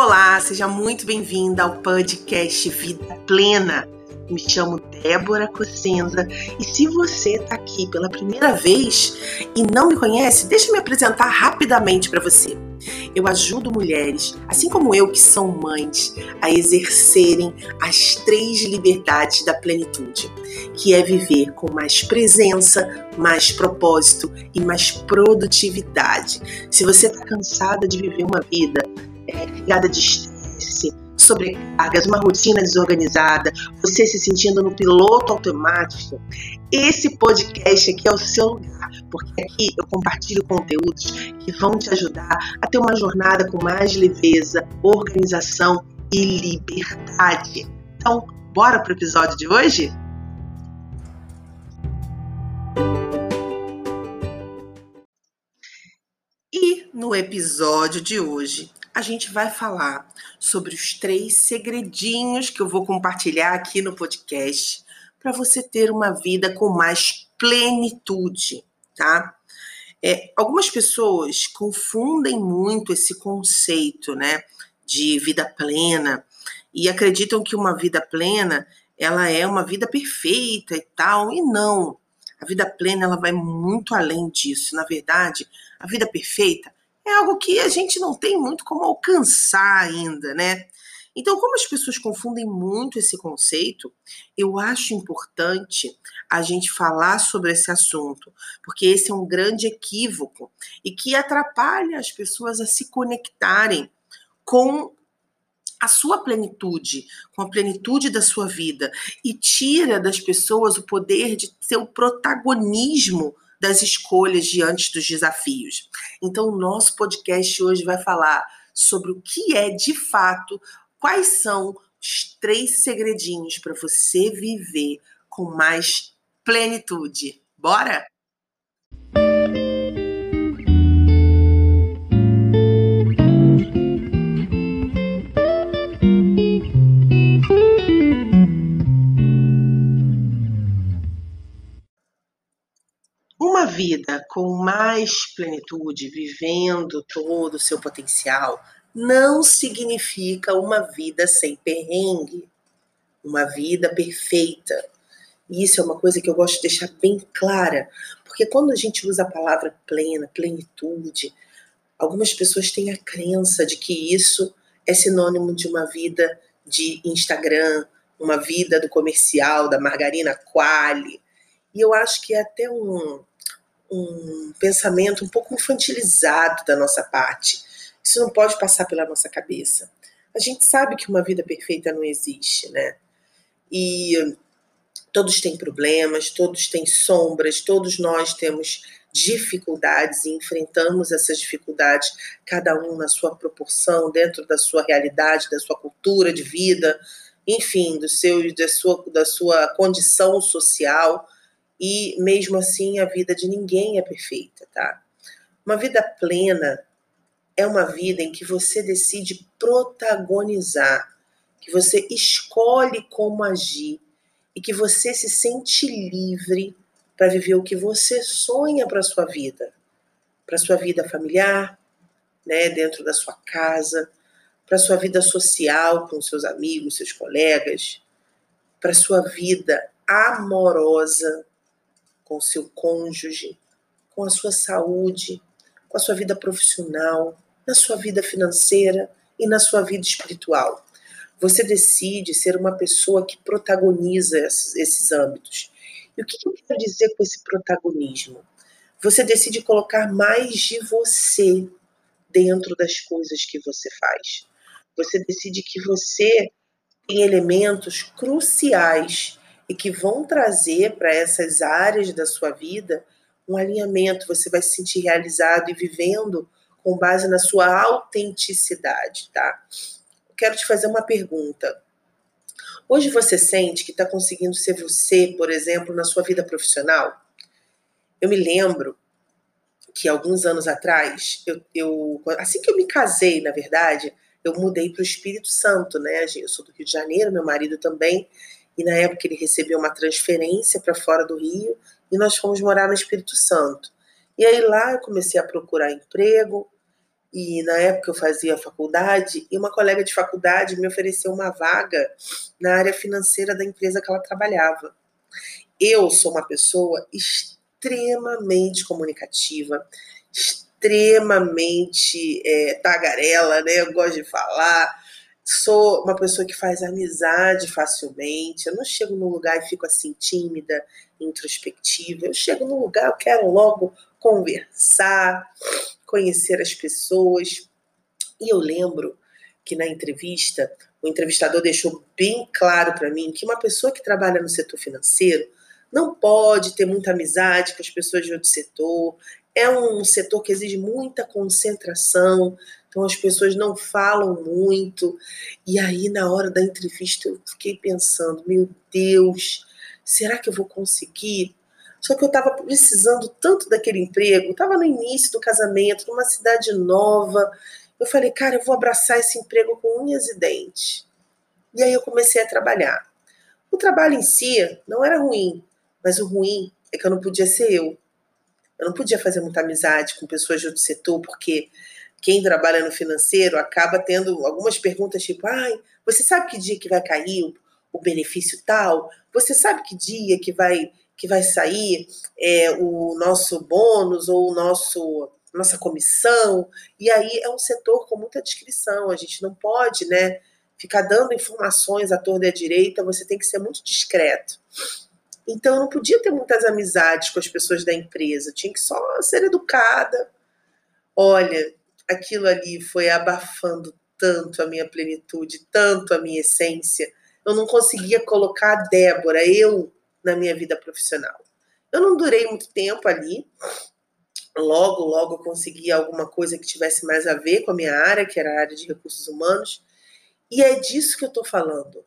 Olá, seja muito bem-vinda ao podcast Vida Plena. Me chamo Débora Cossenza e se você está aqui pela primeira vez e não me conhece, deixa eu me apresentar rapidamente para você. Eu ajudo mulheres, assim como eu que são mães, a exercerem as três liberdades da plenitude, que é viver com mais presença, mais propósito e mais produtividade. Se você está cansada de viver uma vida é, ligada de estresse, sobrecargas, uma rotina desorganizada, você se sentindo no piloto automático, esse podcast aqui é o seu lugar, porque aqui eu compartilho conteúdos que vão te ajudar a ter uma jornada com mais leveza, organização e liberdade. Então, bora para o episódio de hoje? E no episódio de hoje a gente vai falar sobre os três segredinhos que eu vou compartilhar aqui no podcast para você ter uma vida com mais plenitude, tá? É, algumas pessoas confundem muito esse conceito, né, de vida plena e acreditam que uma vida plena ela é uma vida perfeita e tal, e não. A vida plena ela vai muito além disso. Na verdade, a vida perfeita é algo que a gente não tem muito como alcançar ainda, né? Então, como as pessoas confundem muito esse conceito, eu acho importante a gente falar sobre esse assunto, porque esse é um grande equívoco e que atrapalha as pessoas a se conectarem com a sua plenitude, com a plenitude da sua vida e tira das pessoas o poder de ter o protagonismo das escolhas diante dos desafios. Então, o nosso podcast hoje vai falar sobre o que é de fato, quais são os três segredinhos para você viver com mais plenitude. Bora? Vida com mais plenitude, vivendo todo o seu potencial, não significa uma vida sem perrengue, uma vida perfeita. E isso é uma coisa que eu gosto de deixar bem clara, porque quando a gente usa a palavra plena, plenitude, algumas pessoas têm a crença de que isso é sinônimo de uma vida de Instagram, uma vida do comercial, da margarina Quali. E eu acho que é até um, um pensamento um pouco infantilizado da nossa parte. Isso não pode passar pela nossa cabeça. A gente sabe que uma vida perfeita não existe, né? E todos têm problemas, todos têm sombras, todos nós temos dificuldades e enfrentamos essas dificuldades, cada um na sua proporção, dentro da sua realidade, da sua cultura de vida, enfim, do seu, da, sua, da sua condição social e mesmo assim a vida de ninguém é perfeita, tá? Uma vida plena é uma vida em que você decide protagonizar, que você escolhe como agir e que você se sente livre para viver o que você sonha para sua vida, para sua vida familiar, né, dentro da sua casa, para sua vida social com seus amigos, seus colegas, para sua vida amorosa, com o seu cônjuge, com a sua saúde, com a sua vida profissional, na sua vida financeira e na sua vida espiritual. Você decide ser uma pessoa que protagoniza esses âmbitos. E o que eu quero dizer com esse protagonismo? Você decide colocar mais de você dentro das coisas que você faz. Você decide que você tem elementos cruciais e que vão trazer para essas áreas da sua vida um alinhamento. Você vai se sentir realizado e vivendo com base na sua autenticidade, tá? Quero te fazer uma pergunta. Hoje você sente que está conseguindo ser você, por exemplo, na sua vida profissional? Eu me lembro que alguns anos atrás, eu, eu assim que eu me casei, na verdade, eu mudei para o Espírito Santo, né? Eu sou do Rio de Janeiro, meu marido também, e na época ele recebeu uma transferência para fora do Rio e nós fomos morar no Espírito Santo. E aí lá eu comecei a procurar emprego e na época eu fazia faculdade, e uma colega de faculdade me ofereceu uma vaga na área financeira da empresa que ela trabalhava. Eu sou uma pessoa extremamente comunicativa, extremamente é, tagarela, né? Eu gosto de falar. Sou uma pessoa que faz amizade facilmente. Eu não chego num lugar e fico assim tímida, introspectiva. Eu chego num lugar, eu quero logo conversar, conhecer as pessoas. E eu lembro que na entrevista, o entrevistador deixou bem claro para mim que uma pessoa que trabalha no setor financeiro não pode ter muita amizade com as pessoas de outro setor. É um setor que exige muita concentração, então as pessoas não falam muito. E aí, na hora da entrevista, eu fiquei pensando: meu Deus, será que eu vou conseguir? Só que eu estava precisando tanto daquele emprego, estava no início do casamento, numa cidade nova. Eu falei, cara, eu vou abraçar esse emprego com unhas e dentes. E aí eu comecei a trabalhar. O trabalho em si não era ruim, mas o ruim é que eu não podia ser eu. Eu não podia fazer muita amizade com pessoas de outro setor, porque quem trabalha no financeiro acaba tendo algumas perguntas tipo: ai, você sabe que dia que vai cair o, o benefício tal? Você sabe que dia que vai que vai sair é, o nosso bônus ou o nosso nossa comissão? E aí é um setor com muita descrição. A gente não pode, né, ficar dando informações à torta e à direita. Você tem que ser muito discreto. Então eu não podia ter muitas amizades com as pessoas da empresa, tinha que só ser educada. Olha, aquilo ali foi abafando tanto a minha plenitude, tanto a minha essência. Eu não conseguia colocar a Débora, eu, na minha vida profissional. Eu não durei muito tempo ali. Logo, logo eu consegui alguma coisa que tivesse mais a ver com a minha área, que era a área de recursos humanos. E é disso que eu estou falando.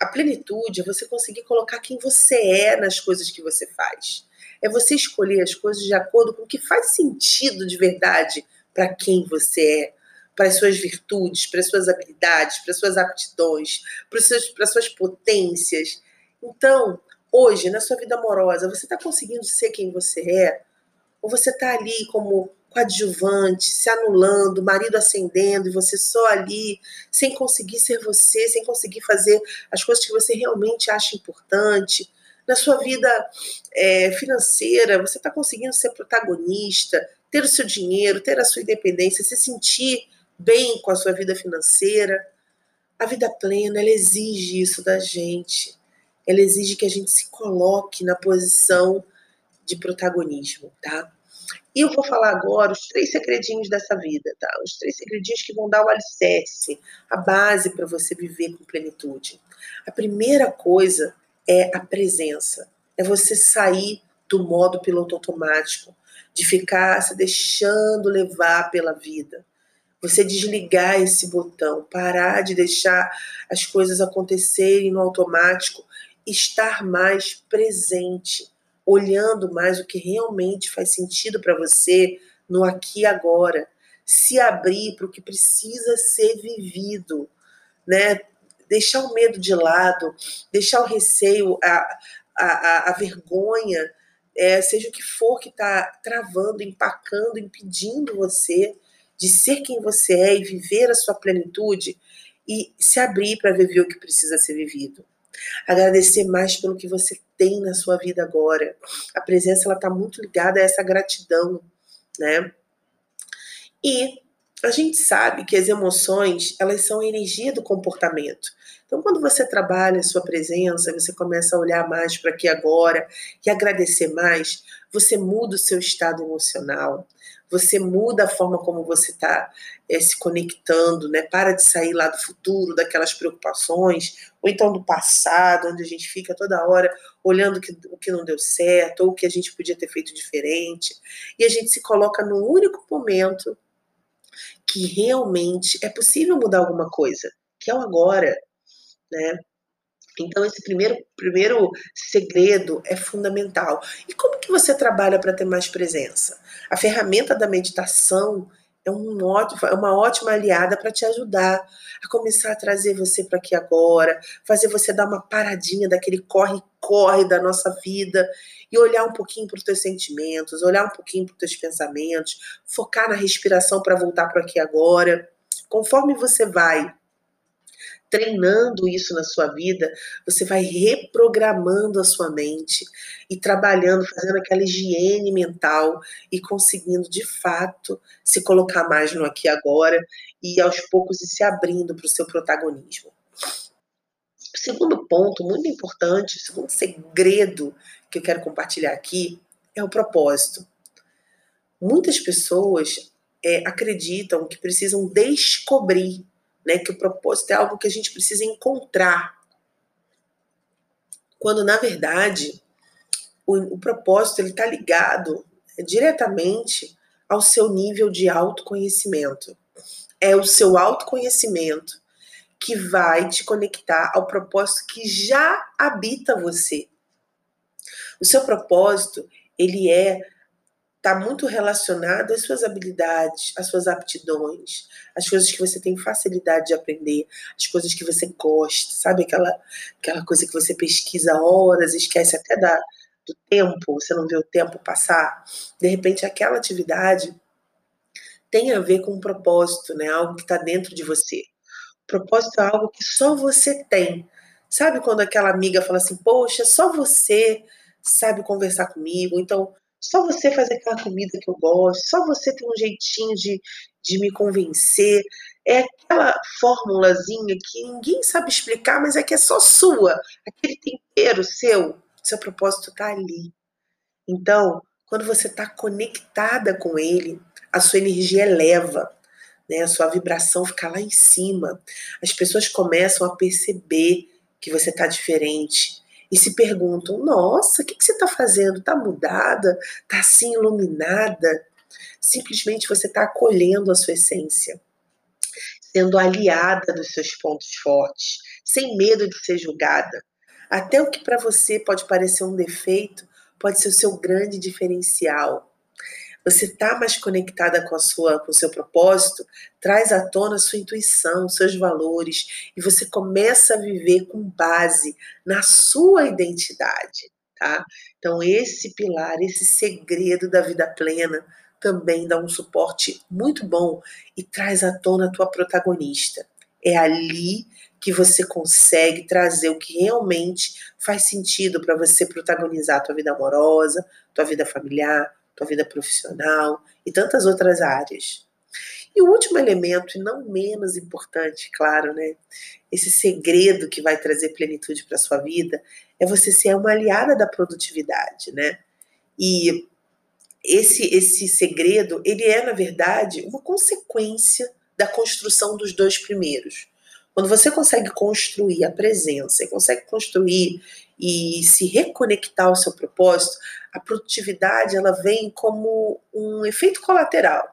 A plenitude é você conseguir colocar quem você é nas coisas que você faz. É você escolher as coisas de acordo com o que faz sentido de verdade para quem você é, para as suas virtudes, para as suas habilidades, para as suas aptidões, para, para as suas potências. Então, hoje, na sua vida amorosa, você está conseguindo ser quem você é? Ou você está ali como coadjuvante, se anulando, marido ascendendo, e você só ali, sem conseguir ser você, sem conseguir fazer as coisas que você realmente acha importante. Na sua vida é, financeira, você está conseguindo ser protagonista, ter o seu dinheiro, ter a sua independência, se sentir bem com a sua vida financeira. A vida plena, ela exige isso da gente. Ela exige que a gente se coloque na posição de protagonismo, tá? E eu vou falar agora os três segredinhos dessa vida, tá? Os três segredinhos que vão dar o alicerce, a base para você viver com plenitude. A primeira coisa é a presença. É você sair do modo piloto automático, de ficar se deixando levar pela vida. Você desligar esse botão, parar de deixar as coisas acontecerem no automático, estar mais presente olhando mais o que realmente faz sentido para você no aqui e agora, se abrir para o que precisa ser vivido, né? Deixar o medo de lado, deixar o receio, a, a, a vergonha, é, seja o que for que está travando, empacando, impedindo você de ser quem você é e viver a sua plenitude e se abrir para viver o que precisa ser vivido. Agradecer mais pelo que você tem na sua vida agora. A presença ela está muito ligada a essa gratidão, né? E a gente sabe que as emoções elas são a energia do comportamento. Então, quando você trabalha a sua presença, você começa a olhar mais para aqui agora e agradecer mais, você muda o seu estado emocional, você muda a forma como você está é, se conectando, né? Para de sair lá do futuro, daquelas preocupações, ou então do passado, onde a gente fica toda hora olhando que, o que não deu certo, ou o que a gente podia ter feito diferente, e a gente se coloca no único momento que realmente é possível mudar alguma coisa, que é o agora, né? Então esse primeiro primeiro segredo é fundamental. E como que você trabalha para ter mais presença? A ferramenta da meditação é, um ótimo, é uma ótima aliada para te ajudar a começar a trazer você para aqui agora, fazer você dar uma paradinha daquele corre corre da nossa vida e olhar um pouquinho para os teus sentimentos, olhar um pouquinho para os teus pensamentos, focar na respiração para voltar para aqui agora. Conforme você vai treinando isso na sua vida, você vai reprogramando a sua mente e trabalhando, fazendo aquela higiene mental e conseguindo de fato se colocar mais no aqui e agora e aos poucos se abrindo para o seu protagonismo. O segundo ponto, muito importante, o segundo segredo que eu quero compartilhar aqui é o propósito. Muitas pessoas é, acreditam que precisam descobrir né? Que o propósito é algo que a gente precisa encontrar. Quando, na verdade, o, o propósito ele está ligado diretamente ao seu nível de autoconhecimento. É o seu autoconhecimento que vai te conectar ao propósito que já habita você. O seu propósito, ele é está muito relacionado às suas habilidades, às suas aptidões, às coisas que você tem facilidade de aprender, às coisas que você gosta, sabe? Aquela, aquela coisa que você pesquisa horas, esquece até da, do tempo, você não vê o tempo passar. De repente, aquela atividade tem a ver com um propósito, né? Algo que está dentro de você. O propósito é algo que só você tem. Sabe quando aquela amiga fala assim, poxa, só você sabe conversar comigo, então só você fazer aquela comida que eu gosto, só você tem um jeitinho de, de me convencer. É aquela formulazinha que ninguém sabe explicar, mas é que é só sua. Aquele tempero seu, seu propósito está ali. Então, quando você está conectada com ele, a sua energia eleva, né? a sua vibração fica lá em cima. As pessoas começam a perceber que você está diferente, e se perguntam: nossa, o que, que você está fazendo? Está mudada? Está assim iluminada? Simplesmente você está acolhendo a sua essência, sendo aliada dos seus pontos fortes, sem medo de ser julgada. Até o que para você pode parecer um defeito pode ser o seu grande diferencial você está mais conectada com a sua, com o seu propósito, traz à tona a sua intuição, seus valores, e você começa a viver com base na sua identidade, tá? Então esse pilar, esse segredo da vida plena também dá um suporte muito bom e traz à tona a tua protagonista. É ali que você consegue trazer o que realmente faz sentido para você protagonizar a tua vida amorosa, tua vida familiar, tua vida profissional e tantas outras áreas. E o último elemento, e não menos importante, claro, né? Esse segredo que vai trazer plenitude para sua vida é você ser uma aliada da produtividade, né? E esse esse segredo, ele é na verdade uma consequência da construção dos dois primeiros. Quando você consegue construir a presença, consegue construir e se reconectar ao seu propósito, a produtividade ela vem como um efeito colateral,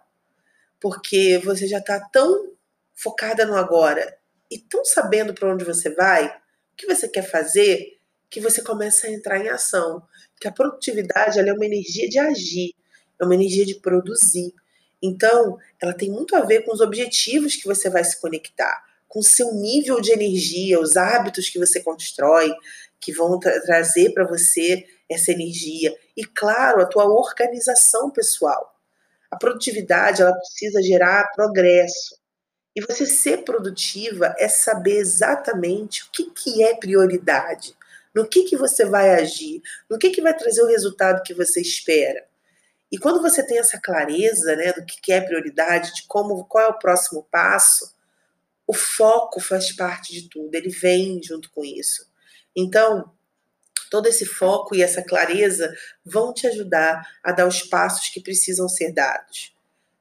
porque você já está tão focada no agora e tão sabendo para onde você vai, o que você quer fazer, que você começa a entrar em ação. Que a produtividade ela é uma energia de agir, é uma energia de produzir. Então, ela tem muito a ver com os objetivos que você vai se conectar, com seu nível de energia, os hábitos que você constrói, que vão tra trazer para você essa energia e claro, a tua organização pessoal. A produtividade, ela precisa gerar progresso. E você ser produtiva é saber exatamente o que, que é prioridade, no que, que você vai agir, no que, que vai trazer o resultado que você espera. E quando você tem essa clareza né, do que, que é prioridade, de como qual é o próximo passo, o foco faz parte de tudo, ele vem junto com isso. Então, todo esse foco e essa clareza vão te ajudar a dar os passos que precisam ser dados.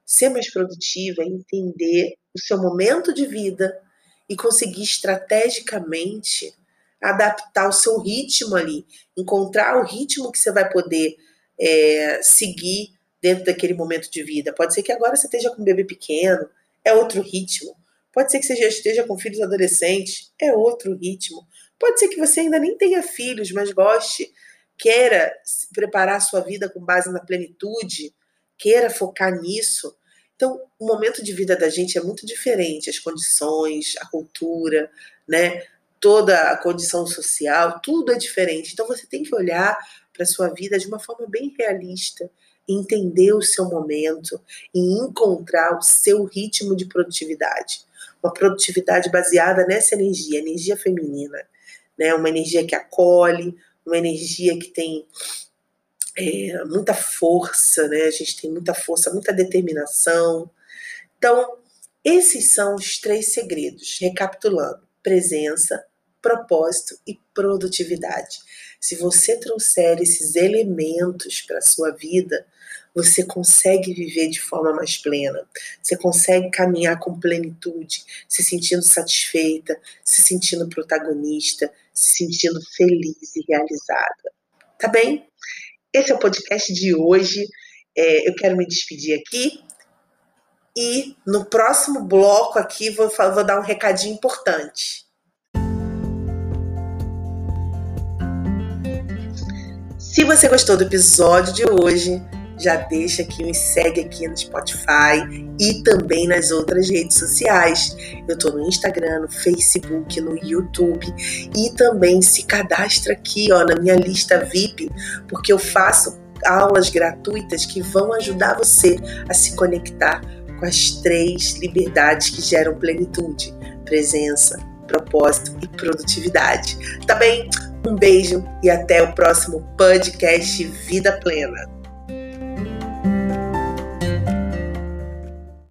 Ser mais produtiva é entender o seu momento de vida e conseguir estrategicamente adaptar o seu ritmo ali, encontrar o ritmo que você vai poder é, seguir dentro daquele momento de vida. Pode ser que agora você esteja com um bebê pequeno, é outro ritmo. Pode ser que você já esteja com filhos adolescentes, é outro ritmo. Pode ser que você ainda nem tenha filhos, mas goste, queira preparar a sua vida com base na plenitude, queira focar nisso. Então, o momento de vida da gente é muito diferente, as condições, a cultura, né? toda a condição social, tudo é diferente. Então você tem que olhar para a sua vida de uma forma bem realista, entender o seu momento e encontrar o seu ritmo de produtividade. Uma produtividade baseada nessa energia, energia feminina, né? Uma energia que acolhe, uma energia que tem é, muita força, né? A gente tem muita força, muita determinação. Então, esses são os três segredos. Recapitulando: presença, propósito e produtividade. Se você trouxer esses elementos para a sua vida, você consegue viver de forma mais plena. Você consegue caminhar com plenitude, se sentindo satisfeita, se sentindo protagonista, se sentindo feliz e realizada. Tá bem? Esse é o podcast de hoje. É, eu quero me despedir aqui. E no próximo bloco aqui vou, vou dar um recadinho importante. Se você gostou do episódio de hoje, já deixa aqui, me segue aqui no Spotify e também nas outras redes sociais. Eu tô no Instagram, no Facebook, no YouTube e também se cadastra aqui, ó, na minha lista VIP, porque eu faço aulas gratuitas que vão ajudar você a se conectar com as três liberdades que geram plenitude: presença, propósito e produtividade. Tá bem? Um beijo e até o próximo podcast Vida Plena.